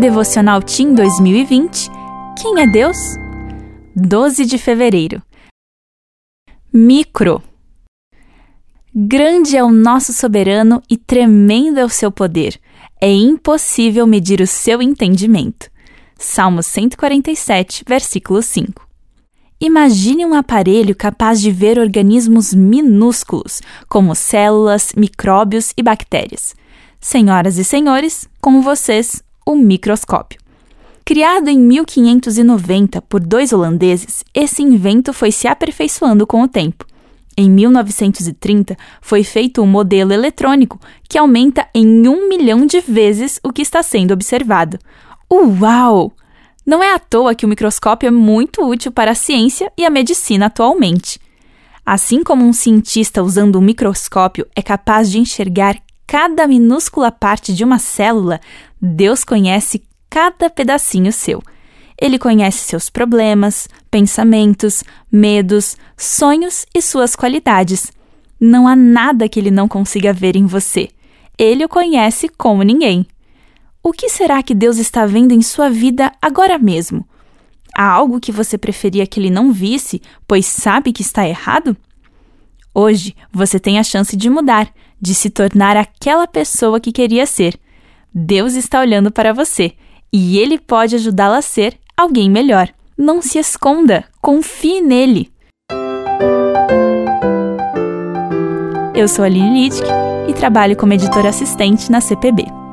Devocional Team 2020 Quem é Deus? 12 de fevereiro. Micro. Grande é o nosso soberano e tremendo é o seu poder. É impossível medir o seu entendimento. Salmo 147, versículo 5. Imagine um aparelho capaz de ver organismos minúsculos, como células, micróbios e bactérias. Senhoras e senhores, com vocês, o microscópio. Criado em 1590 por dois holandeses, esse invento foi se aperfeiçoando com o tempo. Em 1930, foi feito um modelo eletrônico que aumenta em um milhão de vezes o que está sendo observado. Uau! Não é à toa que o microscópio é muito útil para a ciência e a medicina atualmente. Assim como um cientista usando um microscópio é capaz de enxergar cada minúscula parte de uma célula, Deus conhece cada pedacinho seu. Ele conhece seus problemas, pensamentos, medos, sonhos e suas qualidades. Não há nada que ele não consiga ver em você. Ele o conhece como ninguém. O que será que Deus está vendo em sua vida agora mesmo? Há algo que você preferia que ele não visse, pois sabe que está errado? Hoje você tem a chance de mudar, de se tornar aquela pessoa que queria ser. Deus está olhando para você e ele pode ajudá-la a ser alguém melhor. Não se esconda, confie nele. Eu sou a Lili Littke e trabalho como editora assistente na CPB.